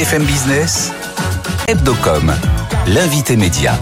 BFM Business, Hebdocom, l'invité média.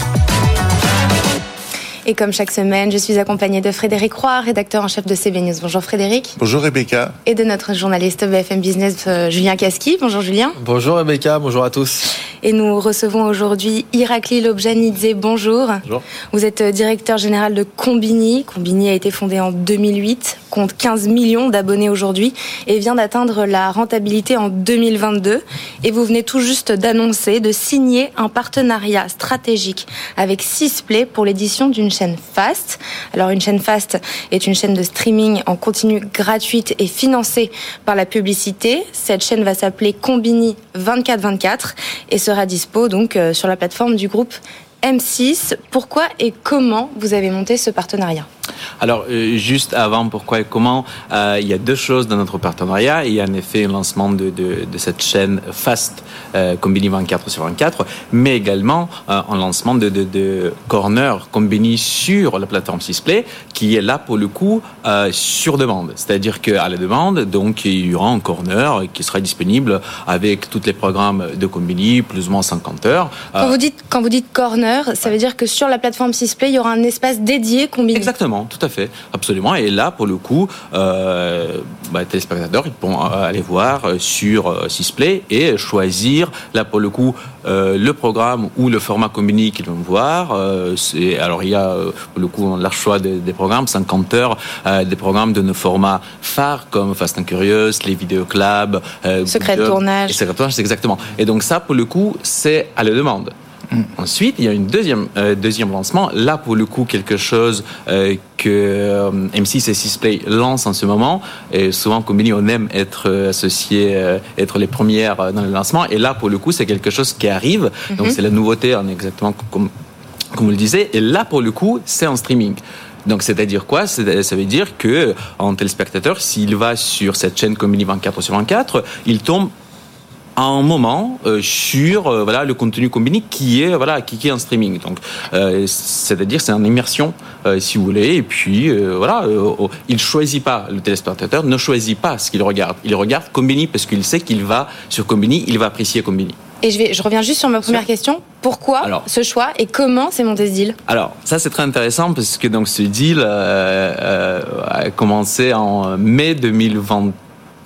Et comme chaque semaine, je suis accompagnée de Frédéric Roy, rédacteur en chef de CB News. Bonjour Frédéric. Bonjour Rebecca. Et de notre journaliste BFM Business, euh, Julien Casqui. Bonjour Julien. Bonjour Rebecca, bonjour à tous. Et nous recevons aujourd'hui Irakli Lobjanidze. Bonjour. Bonjour. Vous êtes euh, directeur général de Combini. Combini a été fondé en 2008, compte 15 millions d'abonnés aujourd'hui et vient d'atteindre la rentabilité en 2022. Et vous venez tout juste d'annoncer de signer un partenariat stratégique avec Sisplay pour l'édition d'une Alors une chaîne Fast est une chaîne de streaming en continu gratuite et financée par la publicité. Cette chaîne va s'appeler Combini 2424 et sera dispo donc euh, sur la plateforme du groupe M6. Pourquoi et comment vous avez monté ce partenariat? Alors, euh, juste avant, pourquoi et comment, euh, il y a deux choses dans notre partenariat. Il y a en effet un lancement de, de, de cette chaîne Fast, euh, Combini 24 sur 24, mais également euh, un lancement de, de, de Corner Combini sur la plateforme Sisplay, qui est là pour le coup euh, sur demande. C'est-à-dire qu'à la demande, donc, il y aura un corner qui sera disponible avec tous les programmes de Combini, plus ou moins 50 heures. Quand, vous dites, quand vous dites corner, ça veut dire que sur la plateforme Sisplay, il y aura un espace dédié Combini Exactement, tout à fait, absolument. Et là, pour le coup, euh, bah, téléspectateurs, ils pourront aller voir sur euh, Sisplay et choisir, là, pour le coup, euh, le programme ou le format Combini qu'ils vont voir. Euh, alors, il y a, euh, pour le coup, on a le choix des, des programmes, 50 heures, euh, des programmes de nos formats phares comme Fast and Curious, les vidéoclubs, euh, Secret de tournage. Et Secret de tournage, c'est exactement. Et donc, ça, pour le coup, c'est à la demande. Ensuite, il y a une deuxième euh, deuxième lancement. Là, pour le coup, quelque chose euh, que euh, M6 et Sisplay lancent en ce moment. Et souvent, Combini, on aime être associé, être les premières dans le lancement. Et là, pour le coup, c'est quelque chose qui arrive. Donc, c'est la nouveauté, hein, exactement comme comme vous le disiez. Et là, pour le coup, c'est en streaming. Donc, c'est-à-dire quoi? Ça veut dire que en téléspectateur, s'il va sur cette chaîne Combini 24 sur 24, il tombe à un moment euh, sur euh, voilà le contenu Combini qui est voilà qui, est en streaming. Donc euh, c'est-à-dire c'est en immersion si vous voulez. Et puis voilà oh, il choisit pas le téléspectateur ne choisit pas ce qu'il regarde. Il regarde Combini parce qu'il sait qu'il va sur Combini il va apprécier Combini. Et je, vais, je reviens juste sur ma première question. Pourquoi Alors. ce choix et comment c'est monté ce deal? Alors, ça c'est très intéressant parce que donc ce deal euh, euh, a commencé en mai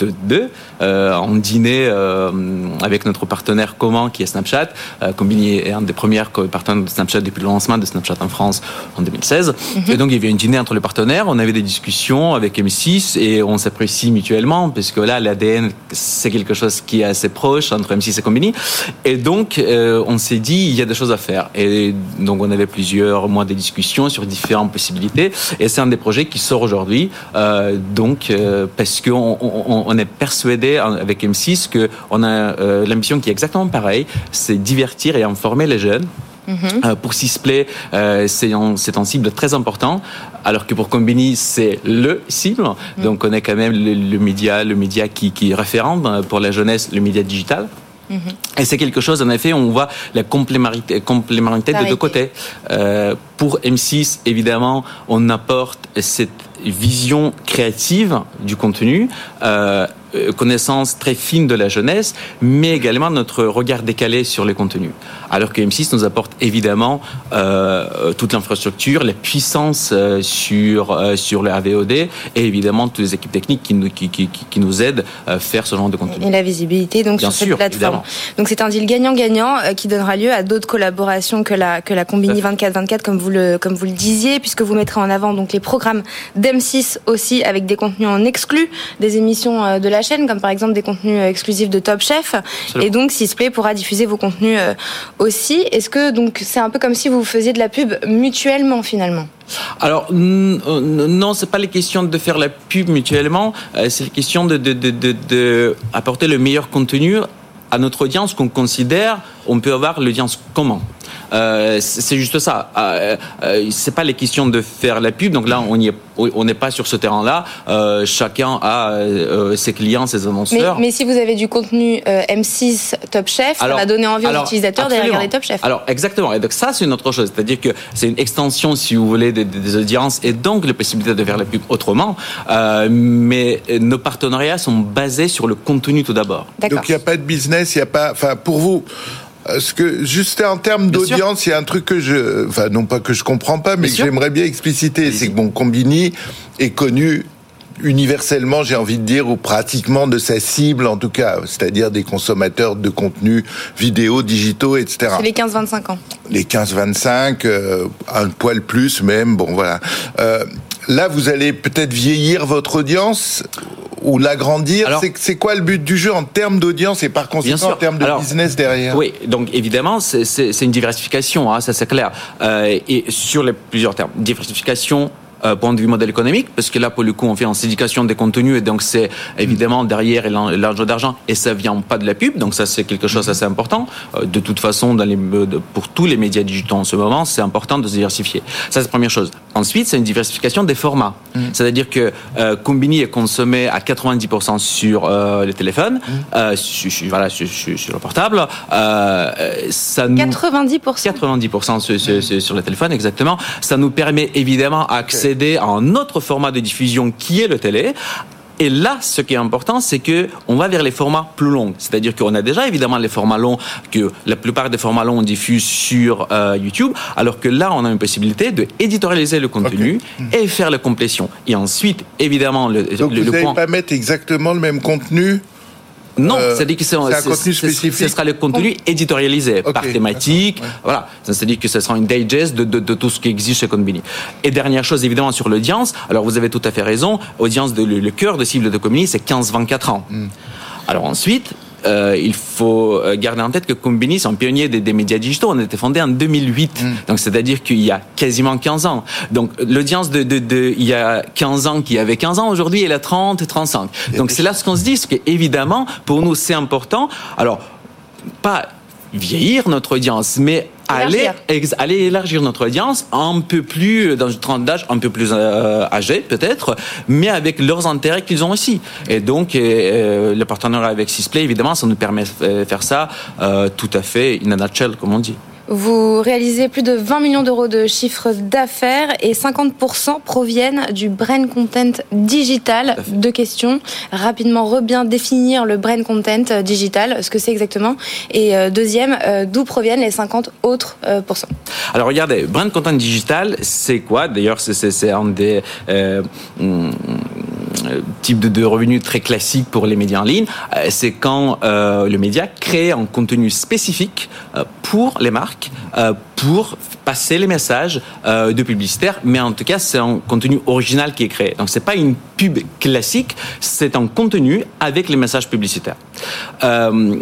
2022. Euh, on dînait euh, avec notre partenaire commun qui est Snapchat. Euh, Combini est un des premiers partenaires de Snapchat depuis le lancement de Snapchat en France en 2016. Et donc il y avait une dîner entre les partenaires. On avait des discussions avec M6 et on s'apprécie mutuellement parce que là l'ADN c'est quelque chose qui est assez proche entre M6 et Combini. Et donc euh, on s'est dit il y a des choses à faire. Et donc on avait plusieurs mois de discussions sur différentes possibilités. Et c'est un des projets qui sort aujourd'hui. Euh, donc euh, parce qu'on on, on est persuadé avec M6 que on a euh, l'ambition qui est exactement pareille, c'est divertir et informer les jeunes. Euh, pour Sisplay, euh, c'est un, cible très important, alors que pour Combini, c'est le cible. Donc, on est quand même le, le média, le média qui, qui est référent euh, pour la jeunesse, le média digital. Et c'est quelque chose, en effet, on voit la complémentarité, complémentarité de deux côtés. Euh, pour M6, évidemment, on apporte cette vision créative du contenu, euh, connaissance très fine de la jeunesse, mais également notre regard décalé sur les contenus. Alors que M6 nous apporte évidemment euh, toute l'infrastructure, la puissance euh, sur euh, sur le AVOD et évidemment toutes les équipes techniques qui nous qui, qui, qui- qui nous aident à faire ce genre de contenu. et la visibilité donc Bien sur cette sûr, plateforme. évidemment. Donc c'est un deal gagnant-gagnant euh, qui donnera lieu à d'autres collaborations que la que la Combini 24-24 comme vous le comme vous le disiez puisque vous mettrez en avant donc les programmes d'M6 aussi avec des contenus en exclus des émissions euh, de la chaîne comme par exemple des contenus euh, exclusifs de Top Chef Absolument. et donc Sisplay pourra diffuser vos contenus euh, aussi. Est-ce que donc c'est un peu comme si vous faisiez de la pub mutuellement finalement? Alors euh, non, c'est pas les questions de faire la pub mutuellement, c'est la question de, de, de, de, de apporter le meilleur contenu à notre audience qu'on considère on peut avoir l'audience comment euh, c'est juste ça. Euh, euh, c'est pas les questions de faire la pub. Donc là, on n'est pas sur ce terrain-là. Euh, chacun a euh, ses clients, ses annonceurs. Mais, mais, si vous avez du contenu M6 Top Chef, alors, ça va donner envie aux utilisateurs d'aller regarder Top Chef. Alors exactement. Et donc ça, c'est une autre chose. C'est-à-dire que c'est une extension, si vous voulez, des, des, audiences et donc la possibilité de faire la pub autrement. mais nos partenariats sont basés sur le contenu tout d'abord. Donc il n'y a pas de business, il n'y a pas. Enfin, pour vous. Ce que juste en termes d'audience, il y a un truc que je, enfin non pas que je comprends pas, mais que j'aimerais bien expliciter, c'est que bon, Combini est connu universellement, j'ai envie de dire, ou pratiquement de sa cible, en tout cas, c'est-à-dire des consommateurs de contenu vidéo, digitaux, etc. C'est les 15-25 ans. Les 15-25, euh, un poil plus même, bon voilà. Euh, là, vous allez peut-être vieillir votre audience ou l'agrandir C'est quoi le but du jeu en termes d'audience et par conséquent en termes de business derrière? Oui, donc évidemment, c'est une diversification, hein, ça c'est clair. Euh, et sur les plusieurs termes. Diversification euh, point de vue modèle économique, parce que là, pour le coup, on fait en syndication des contenus, et donc c'est évidemment derrière l'argent d'argent, et ça vient pas de la pub, donc ça c'est quelque chose d'assez important. Euh, de toute façon, dans les, pour tous les médias digitaux en ce moment, c'est important de se diversifier. Ça, c'est la première chose. Ensuite, c'est une diversification des formats. Mm. C'est-à-dire que euh, Combini est consommé à 90% sur euh, les téléphones, mm. euh, sur, voilà, sur, sur, le portable. Euh, ça nous, 90% 90% sur, sur, sur, le téléphone, exactement. Ça nous permet évidemment d'accéder à un autre format de diffusion qui est le télé, et là, ce qui est important, c'est que on va vers les formats plus longs. C'est-à-dire qu'on a déjà évidemment les formats longs que la plupart des formats longs on diffuse sur euh, YouTube, alors que là, on a une possibilité de éditorialiser le contenu et faire la complétion. Et ensuite, évidemment, le, Donc le, vous n'allez pas mettre exactement le même contenu non, euh, c'est-à-dire que c'est un contenu spécifique. Ce sera le contenu éditorialisé par thématique. Voilà, c'est-à-dire que ce sera une digest de, de, de, tout ce qui existe chez Conbini. Et dernière chose, évidemment, sur l'audience. Alors, vous avez tout à fait raison. Audience de le, cœur de cible de Combini, c'est 15-24 ans. Hmm. Alors ensuite, euh, il faut euh, garder en tête que Combini, c'est un pionnier des, des, médias digitaux. On a été fondé en 2008. Mm. Donc, c'est-à-dire qu'il y a quasiment 15 ans. Donc, l'audience de, de, de, il y a 15 ans qui avait 15 ans, aujourd'hui, elle a 30 et 35. Donc, c'est là ce qu'on se dit, que évidemment, pour nous, c'est important. Alors, pas vieillir notre audience, mais aller, aller élargir notre audience un peu plus, dans une tranche d'âge un peu plus euh, âgée peut-être, mais avec leurs intérêts qu'ils ont aussi. Et donc, euh, euh, le partenariat avec Sisplay, évidemment, ça nous permet de faire ça tout à fait in a nutshell, comme on dit. Vous réalisez plus de 20 millions d'euros de chiffre d'affaires et 50% proviennent du brain content digital. Deux questions. Rapidement, re-bien définir le brain content digital, ce que c'est exactement. Et euh, deuxième, euh, d'où proviennent les 50 autres euh, pourcents? Alors regardez, brain content digital, c'est quoi? D'ailleurs, c'est un des... Hmm, type de, revenus très classique pour les médias en ligne, c'est quand le média crée un contenu spécifique pour les marques euh, pour passer les messages euh, de publicitaires, mais en tout cas, c'est un contenu original qui est créé. Donc, c'est pas une pub classique, c'est un contenu avec les messages publicitaires. Euh,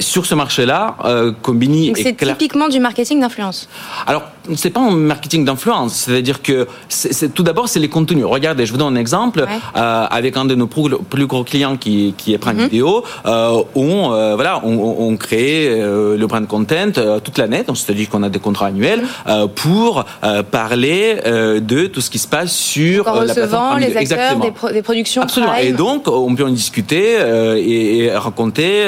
sur ce marché-là, Combini c'est typiquement du marketing d'influence. Alors, c'est pas un marketing d'influence, c'est-à-dire que c'est, tout d'abord, c'est les contenus. Regardez, je vous donne un exemple avec un de nos plus gros clients qui, qui est Prime mhm. Video, on voilà, on, on crée le brand content toute l'année, donc c'est-à-dire qu'on a des contrats annuels euh, pour euh, parler euh, de tout ce qui se passe sur en recevant les acteurs des, productions. Absolument. Et donc on peut en discuter et, raconter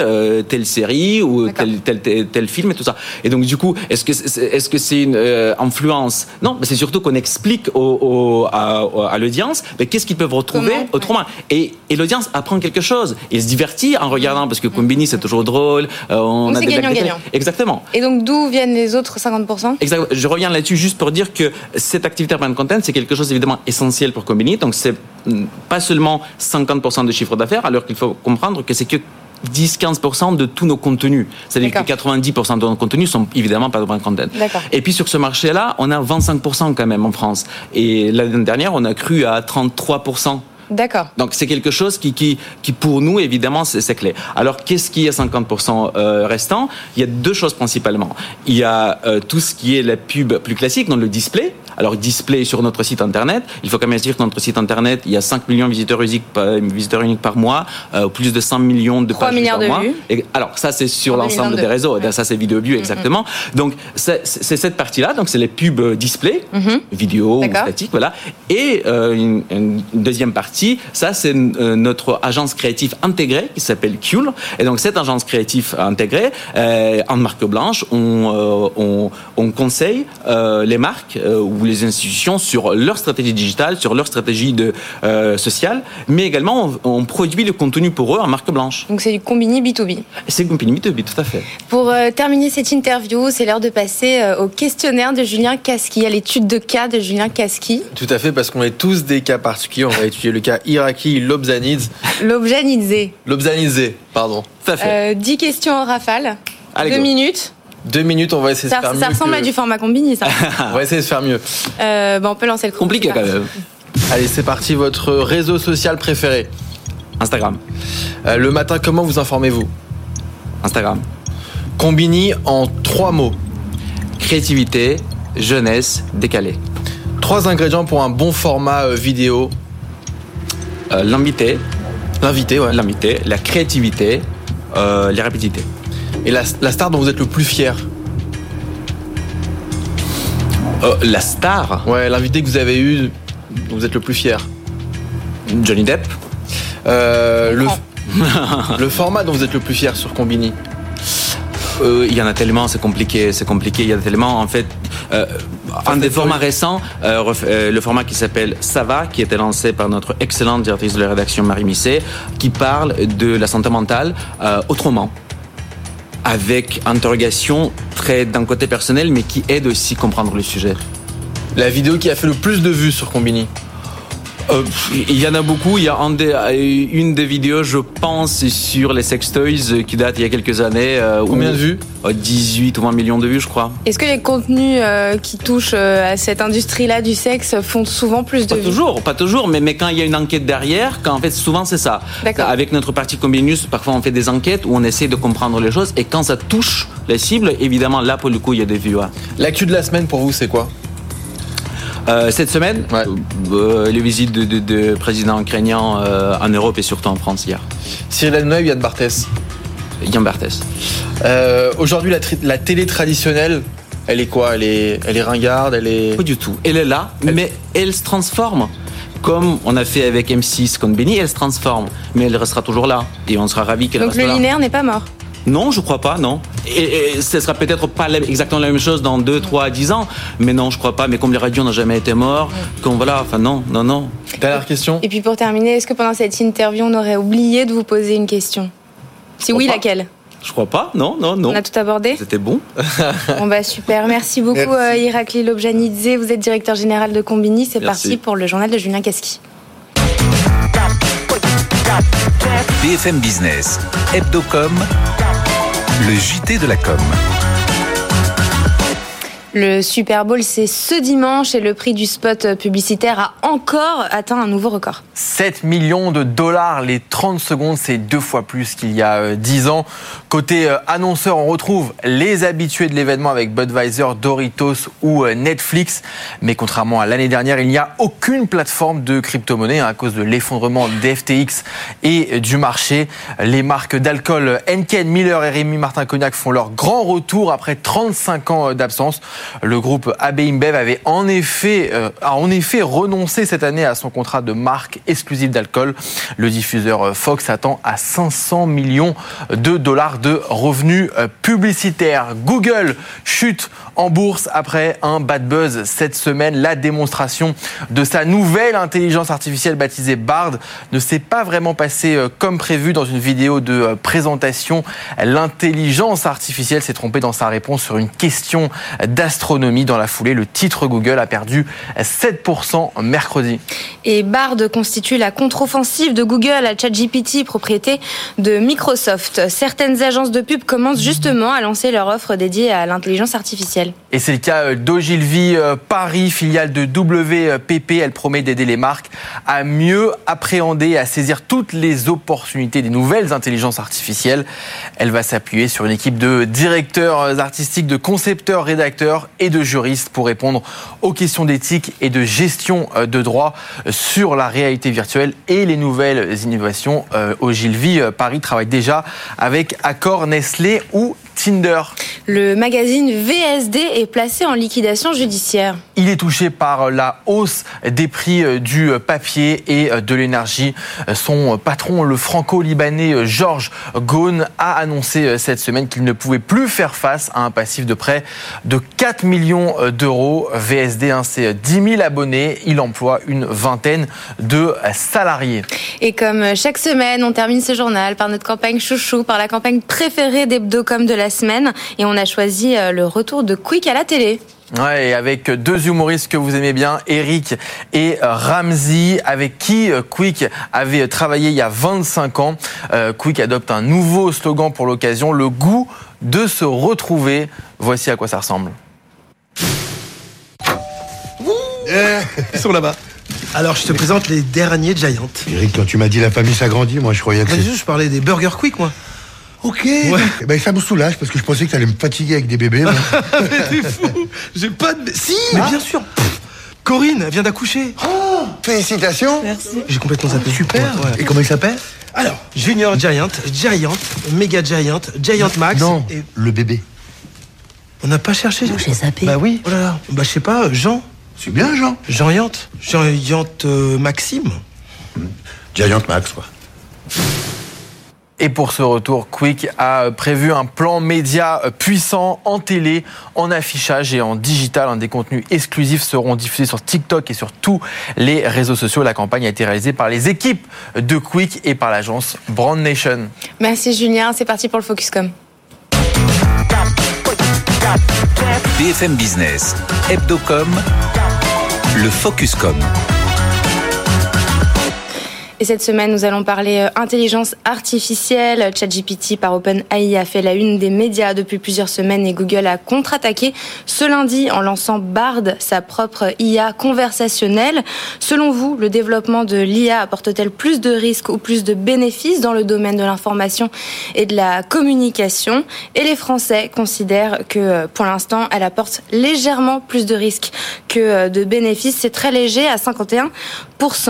telle série ou tel, tel, tel, film et tout ça. Et donc du coup, est-ce que est-ce que c'est une influence? Non, mais c'est surtout qu'on explique au, à, l'audience qu'est-ce qu'ils peuvent retrouver autrement? Et, et l'audience apprend quelque chose. Il se divertit en regardant parce que Combini c'est toujours drôle. on a des gagnant, gagnant. Exactement. Et donc d'où viennent les autres 50% Exactement. Je reviens là-dessus juste pour dire que cette activité brand content, c'est quelque chose évidemment essentiel pour Combini. Donc c'est pas seulement 50% de chiffre d'affaires, alors qu'il faut comprendre que c'est que 10-15% de tous nos contenus. C'est-à-dire que 90% de nos contenus sont évidemment pas de brand content. Et puis sur ce marché-là, on a 25% quand même en France. Et l'année dernière, on a cru à 33%. D'accord. Donc c'est quelque chose qui, qui, qui pour nous évidemment c'est clé. Alors qu'est-ce qui est 50% euh, restant? Il y a deux choses principalement. Il y a euh, tout ce qui est la pub plus classique dans le display alors display sur notre site internet. Il faut quand même dire que notre site internet, il y a 5 millions de visiteurs uniques, visiteurs uniques par mois, euh, plus de 100 millions de pages milliards par de mois. vues. Et, alors ça c'est sur l'ensemble des réseaux, ça c'est vidéo view exactement. Donc c'est cette partie-là, donc c'est les pubs display, Mhm. vidéo ou statique, voilà. Et euh, une, une, deuxième partie, ça c'est euh, notre agence créative intégrée qui s'appelle Cule. Et donc cette agence créative intégrée, euh, en marque blanche, on, euh, on, on conseille euh, les marques euh, ou les institutions sur leur stratégie digitale, sur leur stratégie de, sociale, mais également on, on, produit le contenu pour eux en marque blanche. Donc c'est du Combini B2B. C'est du Combini B2B, tout à fait. Pour terminer cette interview, c'est l'heure de passer au questionnaire de Julien Casqui, à l'étude de cas de Julien Casqui. Tout à fait, parce qu'on est tous des cas particuliers. On va étudier le cas iraki Lobzanidze. Lobzanidze. Lobzanidze, pardon. Tout à fait. Euh, 10 questions en rafale. Allez, Deux go. minutes. Deux minutes, on va essayer ça, de faire ça mieux. Ça ressemble que... à du format combini, ça. on va essayer de faire mieux. Euh, bon, on peut lancer le chrono. Compliqué quand même. Allez, c'est parti. Votre réseau social préféré Instagram. Euh, le matin, comment vous informez-vous? Instagram. Combini en trois mots. Créativité, jeunesse, décalé. Trois ingrédients pour un bon format euh, vidéo. Euh, l'invité. L'invité, ouais. L'invité, la créativité, euh, les rapidités. Et la, la, star dont vous êtes le plus fier euh, La star Ouais, l'invité que vous avez eu, dont vous êtes le plus fier. Johnny Depp. Euh, le, le format dont vous êtes le plus fier sur Combini euh, il y en a tellement, c'est compliqué, c'est compliqué. Il y en a tellement, en fait, euh, un des formats récents, euh, le format qui s'appelle Sava, qui était lancé par notre excellente directrice de la rédaction Marie Misset, qui parle de la santé mentale euh, autrement, avec interrogation très d'un côté personnel, mais qui aide aussi à comprendre le sujet. La vidéo qui a fait le plus de vues sur Combini euh, il y en a beaucoup. Il y a un des, une des vidéos, je pense, sur les sextoys qui date il y a quelques années. Euh, Combien de vues 18 ou 20 millions de vues, je crois. Est-ce que les contenus euh, qui touchent euh, à cette industrie-là du sexe font souvent plus de pas vues toujours, pas toujours, mais, mais quand il y a une enquête derrière, quand en fait souvent c'est ça. Avec notre partie Combinus, parfois on fait des enquêtes où on essaie de comprendre les choses et quand ça touche les cibles, évidemment là pour le coup il y a des vues. Ouais. L'actu de la semaine pour vous c'est quoi? Euh, cette semaine, ouais. euh, les visites de, de, de présidents ukrainiens euh, en Europe et surtout en France hier. Cyril Hanouna, Yann Barthès Yann Barthès. Euh, Aujourd'hui, la, la, télé traditionnelle, elle est quoi? Elle est, elle est ringarde elle est... Pas du tout. Elle est là, elle... mais elle se transforme. Comme on a fait avec M6, comme Benny, elle se transforme. Mais elle restera toujours là. Et on sera ravis qu'elle Donc reste le là. linéaire n'est pas mort non, je crois pas, non. Et, et ce sera peut-être pas exactement la même chose dans 2, 3, 10 ans, mais non, je crois pas. Mais comme les radios n'ont jamais été morts, comme voilà, enfin non, non, non. Dernière question. Et puis pour terminer, est-ce que pendant cette interview, on aurait oublié de vous poser une question? Si oui, pas. laquelle? Je crois pas, non, non, non. On a tout abordé? C'était bon. bon bah super, merci beaucoup Merci. euh, Irakli Lobjanidze, vous êtes directeur général de Combini, c'est parti pour le journal de Julien Casqui. BFM Business, Hebdocom, le JT de la com. Le Super Bowl, c'est ce dimanche et le prix du spot publicitaire a encore atteint un nouveau record. 7 millions de dollars les 30 secondes, c'est deux fois plus qu'il y a 10 ans. Côté annonceur, on retrouve les habitués de l'événement avec Budweiser, Doritos ou Netflix. Mais contrairement à l'année dernière, il n'y a aucune plateforme de crypto-monnaie hein, à cause de l'effondrement des FTX et du marché. Les marques d'alcool Henken, Miller et Rémi Martin Cognac font leur grand retour après 35 ans d'absence. Le groupe AB InBev avait en effet, euh, a en effet renoncé cette année à son contrat de marque exclusive d'alcool. Le diffuseur Fox attend à 500 millions de dollars de revenus publicitaires. Google chute en bourse après un bad buzz cette semaine. La démonstration de sa nouvelle intelligence artificielle baptisée Bard ne s'est pas vraiment passée comme prévu dans une vidéo de présentation. L'intelligence artificielle s'est trompée dans sa réponse sur une question d'astronomie. Dans la foulée, le titre Google a perdu 7% mercredi. Et Bard constitue la contre-offensive de Google à ChatGPT, propriété de Microsoft. Certaines agences de pub commencent justement à lancer leur offre dédiée à l'intelligence artificielle. Et c'est le cas d'Ogilvy Paris, filiale de WPP. Elle promet d'aider les marques à mieux appréhender et à saisir toutes les opportunités des nouvelles intelligences artificielles. Elle va s'appuyer sur une équipe de directeurs artistiques, de concepteurs, rédacteurs et de juristes pour répondre aux questions d'éthique et de gestion euh, de droit sur la réalité virtuelle et les nouvelles innovations. Ogilvy Paris travaille déjà avec Accor, Nestlé ou Tinder. Le magazine VSD est placé en liquidation judiciaire. Il est touché par la hausse des prix euh, du papier et euh, de l'énergie. Son patron, le franco-libanais euh, Georges Ghosn, a annoncé cette semaine qu'il ne pouvait plus faire face à un passif de près de 4 millions d'euros. VSD, hein, c'est 10 000 abonnés. Il emploie une vingtaine de salariés. Et comme chaque semaine, on termine ce journal par notre campagne chouchou, par la campagne préférée d'Hebdocom de la semaine. Et on a choisi le retour de Quick à la télé. Ouais, et avec deux humoristes que vous aimez bien, Eric et Ramsey, avec qui euh, Quick avait travaillé il y a 25 ans. Euh, Quick adopte un nouveau slogan pour l'occasion, le goût de se retrouver. Voici à quoi ça ressemble. Ils sont là-bas. Alors, je te présente les derniers Giants. Eric, quand tu m'as dit la famille s'agrandit, moi je croyais que. je parlais des Burger Quick, moi. Ok. Ouais. Eh ben, ça me soulage parce que je pensais que tu allais me fatiguer avec des bébés. mais t'es fou. J'ai pas de. Si, mais bien sûr. Corinne vient d'accoucher. Oh, félicitations. Merci. J'ai complètement zappé. Super. Et comment il s'appelle Alors, Junior Giant, Giant, Mega Giant, Giant Max. Non, et... le bébé. On n'a pas cherché. j'ai zappé. Bah oui. Oh là là. Bah je sais pas, Jean. C'est bien Jean. Giant. Giant euh, Maxime. Giant Max, quoi. Et pour ce retour, Quick a prévu un plan média puissant en télé, en affichage et en digital. Des contenus exclusifs seront diffusés sur TikTok et sur tous les réseaux sociaux. La campagne a été réalisée par les équipes de Quick et par l'agence Brand Nation. Merci Julien, c'est parti pour le Focuscom. BFM Business, Hebdocom, le Focuscom. Et cette semaine, nous allons parler euh, intelligence artificielle. ChatGPT par OpenAI a fait la une des médias depuis plusieurs semaines et Google a contre-attaqué ce lundi en lançant Bard, sa propre IA conversationnelle. Selon vous, le développement de l'IA apporte-t-elle plus de risques ou plus de bénéfices dans le domaine de l'information et de la communication? Et les Français considèrent que euh, pour l'instant, elle apporte légèrement plus de risques que euh, de bénéfices. C'est très léger à 51%.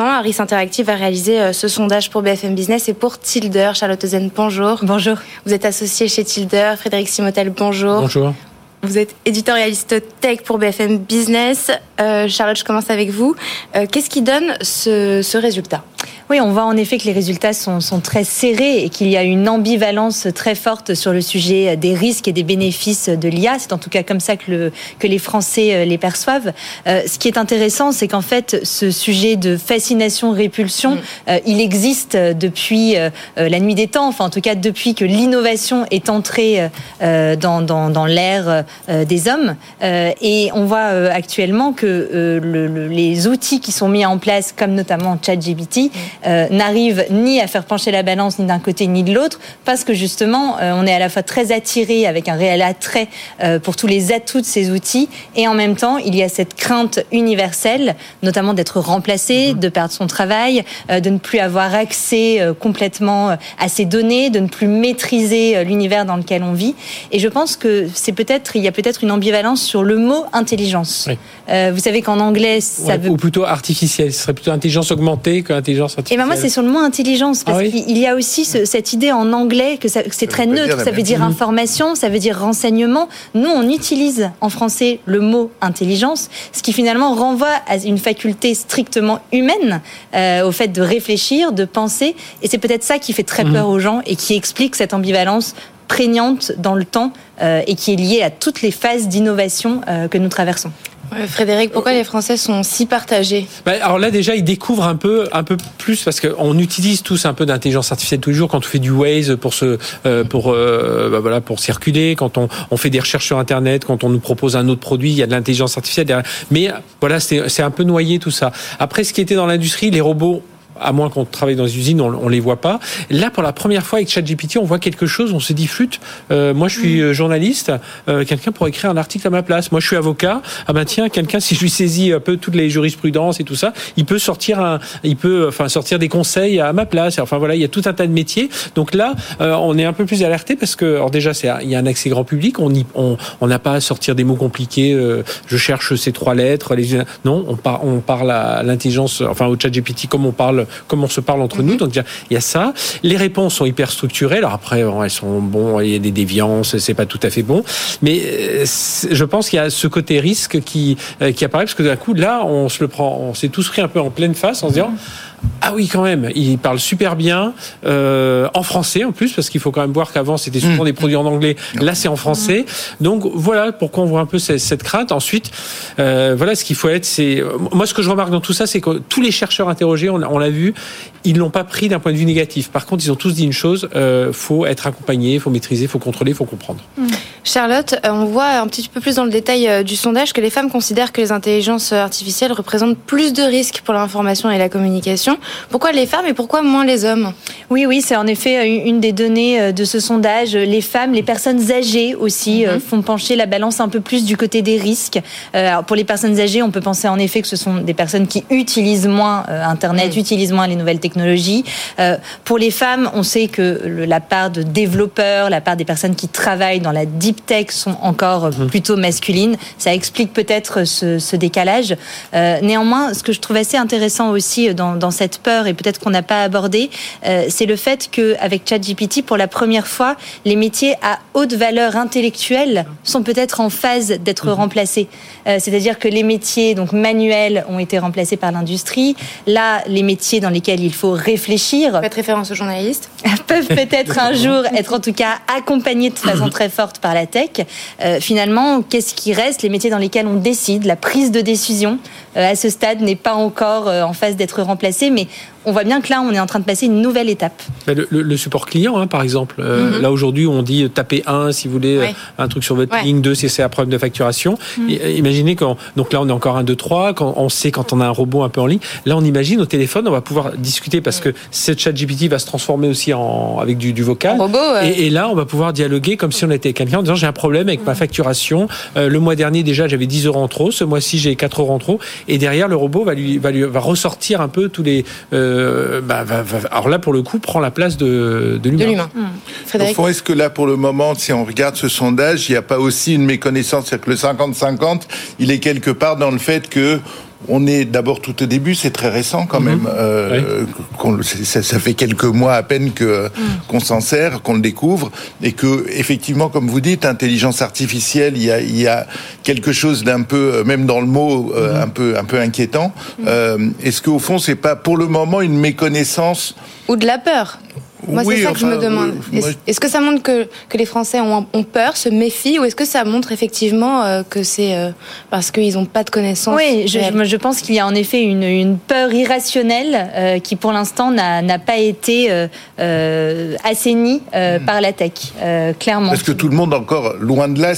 Harris Interactive a réalisé euh, ce sondage pour BFM Business et pour Tilder. Charlotte Zen, bonjour. Bonjour. Vous êtes associé chez Tilder. Frédéric Simotel, bonjour. Bonjour. Vous êtes éditorialiste tech pour BFM Business. Euh, Charlotte, je commence avec vous. Euh, qu'est-ce qui donne ce, ce résultat? Oui, on voit en effet que les résultats sont, sont très serrés et qu'il y a une ambivalence très forte sur le sujet des risques et des bénéfices de l'IA. C'est en tout cas comme ça que, le, que les Français euh, les perçoivent. Euh, ce qui est intéressant, c'est qu'en fait, ce sujet de fascination-répulsion, mm. euh, il existe depuis euh, la nuit des temps, enfin en tout cas depuis que l'innovation est entrée dans, dans, dans l'ère des hommes. et on voit actuellement que le, les outils qui sont mis en place, comme notamment ChatGPT, mm. Euh, n'arrive ni à faire pencher la balance ni d'un côté ni de l'autre, parce que justement, euh, on est à la fois très attiré avec un réel attrait euh, pour tous les atouts de ces outils, et en même temps, il y a cette crainte universelle, notamment d'être remplacé, mhm. de perdre son travail, de ne plus avoir accès complètement à ces données, de ne plus maîtriser l'univers dans lequel on vit. Et je pense que c'est peut-être, il y a peut-être une ambivalence sur le mot intelligence. vous savez qu'en anglais, ça veut... Ou plutôt artificiel, ce serait plutôt intelligence augmentée que intelligence artificielle. Et ben moi, c'est sur le mot intelligence, parce ah qu'il y a aussi cette idée en anglais que, c'est très neutre, ça veut dire information, ça veut dire renseignement. Nous, on utilise en français le mot intelligence, ce qui finalement renvoie à une faculté strictement humaine, euh, au fait de réfléchir, de penser, et c'est peut-être ça qui fait très mhm. peur aux gens et qui explique cette ambivalence prégnante dans le temps euh, et qui est liée à toutes les phases d'innovation euh, que nous traversons. Frédéric, pourquoi les Français sont si partagés bah, Alors là, déjà, ils découvrent un peu, un peu plus parce qu'on utilise tous un peu d'intelligence artificielle tous les jours quand on fait du Waze pour se, euh, pour, euh, bah, voilà, pour circuler, quand on, on fait des recherches sur Internet, quand on nous propose un autre produit, il y a de l'intelligence artificielle derrière. Mais voilà, c'est un peu noyé tout ça. Après, ce qui était dans l'industrie, les robots à moins qu'on travaille dans les usines, on, on les voit pas. Là, pour la première fois avec ChatGPT, on voit quelque chose, on se dit flûte. Euh, moi, je suis mm. journaliste, euh, quelqu'un pourrait écrire un article à ma place. Moi, je suis avocat. Ah ben tiens, quelqu'un, si je lui saisis un peu toutes les jurisprudences et tout ça, il peut sortir un, il peut, enfin, sortir des conseils à ma place. Enfin voilà, il y a tout un tas de métiers. Donc là, euh, on est un peu plus alerté parce que, alors déjà, c'est, il y a un accès grand public. On on, n'a pas à sortir des mots compliqués. Euh, je cherche ces trois lettres. Non, on, par, on parle à l'intelligence, enfin au chat GPT comme on parle, comme on se parle entre nous. Mhm. Donc il y a ça. Les réponses sont hyper structurées. Alors après, elles sont bon, il y a des déviances, c'est pas tout à fait bon. Mais euh, je pense qu'il y a ce côté risque qui qui apparaît parce que d'un coup là, on se le prend, on s'est tous pris un peu en pleine face en se disant ah oui, quand même. Il parle super bien euh, en français en plus, parce qu'il faut quand même voir qu'avant c'était souvent mm. des produits en anglais. Là, c'est en français. Donc voilà pourquoi on voit un peu cette, crainte. Ensuite, euh, voilà ce qu'il faut être. C'est moi ce que je remarque dans tout ça, c'est que tous les chercheurs interrogés, on, l'a vu, ils l'ont pas pris d'un point de vue négatif. Par contre, ils ont tous dit une chose euh, faut être accompagné, faut maîtriser, faut contrôler, faut comprendre. Mm. Charlotte, euh, on voit un petit peu plus dans le détail du sondage que les femmes considèrent que les intelligences artificielles représentent plus de risques pour l'information et la communication. Pourquoi les femmes et pourquoi moins les hommes? Oui, oui, c'est en effet euh, une des données de ce sondage. Les femmes, les personnes âgées aussi mhm. font pencher la balance un peu plus du côté des risques. Alors pour les personnes âgées, on peut penser en effet que ce sont des personnes qui utilisent moins Internet, mhm. utilisent moins les nouvelles technologies. Pour les femmes, on sait que la part de développeurs, la part des personnes qui travaillent dans la deep tech sont encore mhm. plutôt masculines. Ça explique peut-être ce, décalage. Euh, néanmoins, ce que je trouve assez intéressant aussi dans, cette peur, et peut-être qu'on n'a pas abordé, euh, c'est le fait qu'avec ChatGPT, pour la première fois, les métiers à haute valeur intellectuelle sont peut-être en phase d'être mhm. remplacés. Euh, c'est-à-dire que les métiers donc manuels ont été remplacés par l'industrie. Là, les métiers dans lesquels il faut réfléchir. Faites référence aux journalistes. peuvent peut-être un jour être en tout cas accompagnés de façon très forte par la tech. Euh, finalement, qu'est-ce qui reste? Les métiers dans lesquels on décide, la prise de décision, à ce stade, n'est pas encore en phase d'être remplacée, mais on voit bien que là, on est en train de passer une nouvelle étape. Le, support client, hein, par exemple. Euh, mhm. Là, aujourd'hui, on dit taper 1 si vous voulez euh, un truc sur votre ligne, 2 si c'est un problème de facturation. Mhm. Euh, imaginez quand, donc là, on est encore 1, 2, 3, quand on sait quand on a un robot un peu en ligne. Là, on imagine au téléphone, on va pouvoir discuter parce que cette chat GPT va se transformer aussi en, avec du, vocal. et, là, on va pouvoir dialoguer comme si on était quelqu'un en disant j'ai un problème avec ma mhm. facturation. le mois dernier, déjà, j'avais 10 euros en trop. Ce mois-ci, j'ai 4 euros en trop. Et derrière, le robot va lui, va lui, va ressortir un peu tous les, euh, bah, alors là, pour le coup, prend la place de, de l'humain. Mmh. est-ce que là, pour le moment, si on regarde ce sondage, il n'y a pas aussi une méconnaissance C'est-à-dire que le 50-50, il est quelque part dans le fait que on est d'abord tout au début, c'est très récent quand mhm. même. Euh, ça, fait quelques mois à peine que mhm. qu'on s'en sert, qu'on le découvre, et que effectivement, comme vous dites, intelligence artificielle, il y a, il y a quelque chose d'un peu, même dans le mot, euh, mhm. un peu un peu inquiétant. Euh, est-ce qu'au fond, c'est pas pour le moment une méconnaissance ou de la peur moi, c'est ça que je me demande. Est-ce que ça montre que, que les Français ont, ont, peur, se méfient, ou est-ce que ça montre effectivement euh, que c'est euh, parce qu'ils n'ont pas de connaissances Oui, je, je, pense qu'il y a en effet une, une peur irrationnelle euh, qui, pour l'instant, n'a pas été assainie hmm. par la tech, clairement. Parce que tout le monde, encore loin de là,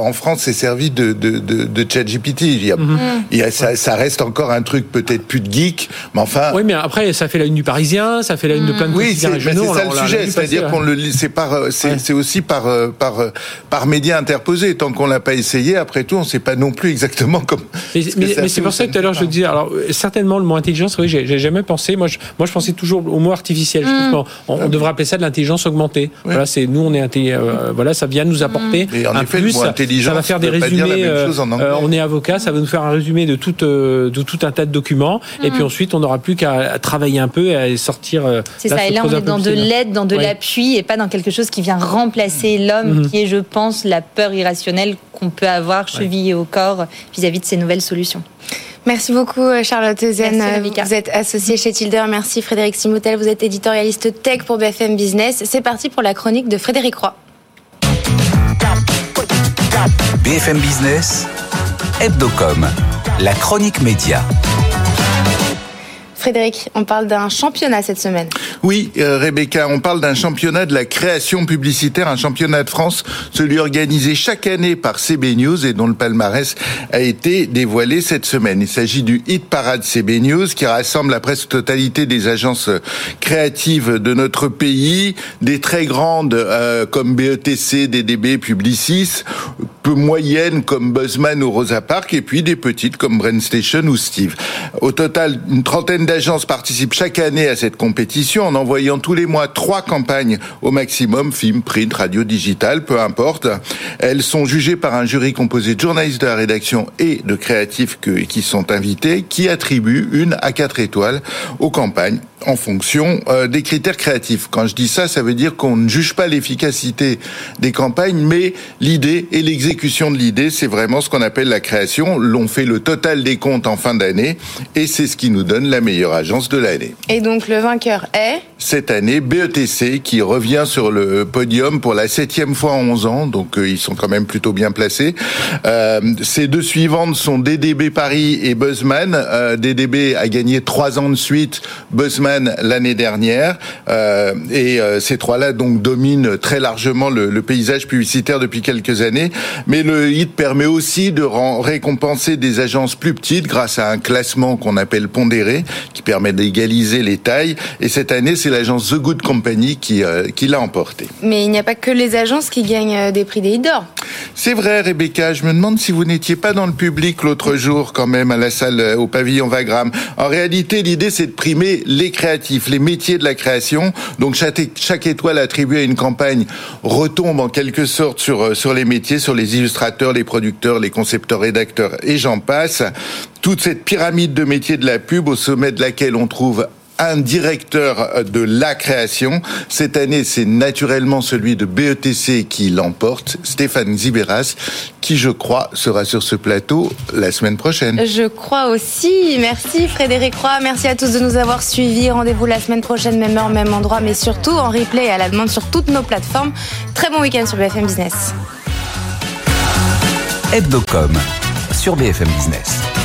en France, s'est servi de, de, de, de ChatGPT? Il, y a, hmm. il y a, ça, ça, reste encore un truc peut-être plus de geek, mais enfin. Oui, mais après, ça fait la une du Parisien, ça fait la une de plein de oui, régionaux c'est ça le sujet, c'est-à-dire qu'on le c'est par euh, c'est aussi par euh, par euh, par médias interposés. Tant qu'on l'a pas essayé, après tout, on sait pas non plus exactement comme. Mais, c'est pour ça que tout à l'heure je disais. Alors certainement le mot intelligence, oui, j'ai jamais pensé. Moi, je, moi, je pensais toujours au mot artificiel. Mm. on, devrait appeler ça de l'intelligence augmentée. Voilà, c'est nous, on est voilà, ça vient nous apporter mm. un plus. ça va faire des résumés. on est avocat, ça va nous faire un résumé de tout de tout un tas de documents. Et puis mm. ensuite, on n'aura plus qu'à travailler un peu et à sortir. C'est ça. Et là, on est dans de l'aide, dans de l'appui et pas dans quelque chose qui vient remplacer l'homme, mhm. qui est, je pense, la peur irrationnelle qu'on peut avoir chevillée au corps vis-à-vis de ces nouvelles solutions. Merci beaucoup euh, Charlotte Zen. Vous êtes associée chez Tilder. Merci Frédéric Simoutel. Vous êtes éditorialiste tech pour BFM Business. C'est parti pour la chronique de Frédéric Roy. BFM Business, Hebdocom, la chronique média. Frédéric, on parle d'un championnat cette semaine. Oui, euh, Rebecca, on parle d'un championnat de la création publicitaire, un championnat de France, celui organisé chaque année par CB News et dont le palmarès a été dévoilé cette semaine. Il s'agit du Hit Parade CB News qui rassemble la presque totalité des agences créatives de notre pays, des très grandes euh, comme BETC, DDB, Publicis, peu moyennes comme Buzzman ou Rosa Park et puis des petites comme Brainstation ou Steve. Au total, une trentaine d'agences participent chaque année à cette compétition en envoyant tous les mois trois campagnes au maximum, film, print, radio, digital, peu importe. Elles sont jugées par un jury composé de journalistes de la rédaction et de créatifs qui sont invités, qui attribuent une à quatre étoiles aux campagnes en fonction euh, des critères créatifs. Quand je dis ça, ça veut dire qu'on ne juge pas l'efficacité des campagnes, mais l'idée et l'exécution de l'idée, c'est vraiment ce qu'on appelle la création. L'on fait le total des comptes en fin d'année et c'est ce qui nous donne la meilleure agence de l'année. Et donc le vainqueur est Cette année, BETC qui revient sur le podium pour la septième fois en 11 ans, donc euh, ils sont quand même plutôt bien placés. Euh, ces deux suivantes sont DDB Paris et Buzzman. Euh, DDB a gagné trois ans de suite, Buzzman l'année dernière, euh, et euh, ces trois-là donc dominent très largement le, le, paysage publicitaire depuis quelques années. Mais le hit permet aussi de récompenser des agences plus petites grâce à un classement qu'on appelle pondéré, qui permet d'égaliser les tailles. Et cette année, c'est l'agence The Good Company qui, euh, qui l'a emporté. Mais il n'y a pas que les agences qui gagnent euh, des prix des hits d'or. C'est vrai, Rebecca. Je me demande si vous n'étiez pas dans le public l'autre jour, quand même, à la salle euh, au pavillon Vagram. En réalité, l'idée, c'est de primer les créatifs, les métiers de la création. Donc, chaque, chaque étoile attribuée à une campagne retombe en quelque sorte sur, sur les métiers, sur les illustrateurs, les producteurs, les concepteurs, rédacteurs et j'en passe. Toute cette pyramide de métiers de la pub au sommet de laquelle on trouve un directeur de la création. Cette année, c'est naturellement celui de BETC qui l'emporte, Stéphane Ziberas, qui, je crois, sera sur ce plateau la semaine prochaine. Je crois aussi. Merci Frédéric Roy. Merci à tous de nous avoir suivis. Rendez-vous la semaine prochaine, même heure, même endroit, mais surtout en replay à la demande sur toutes nos plateformes. Très bon week-end sur BFM Business. Hebdocom sur BFM Business.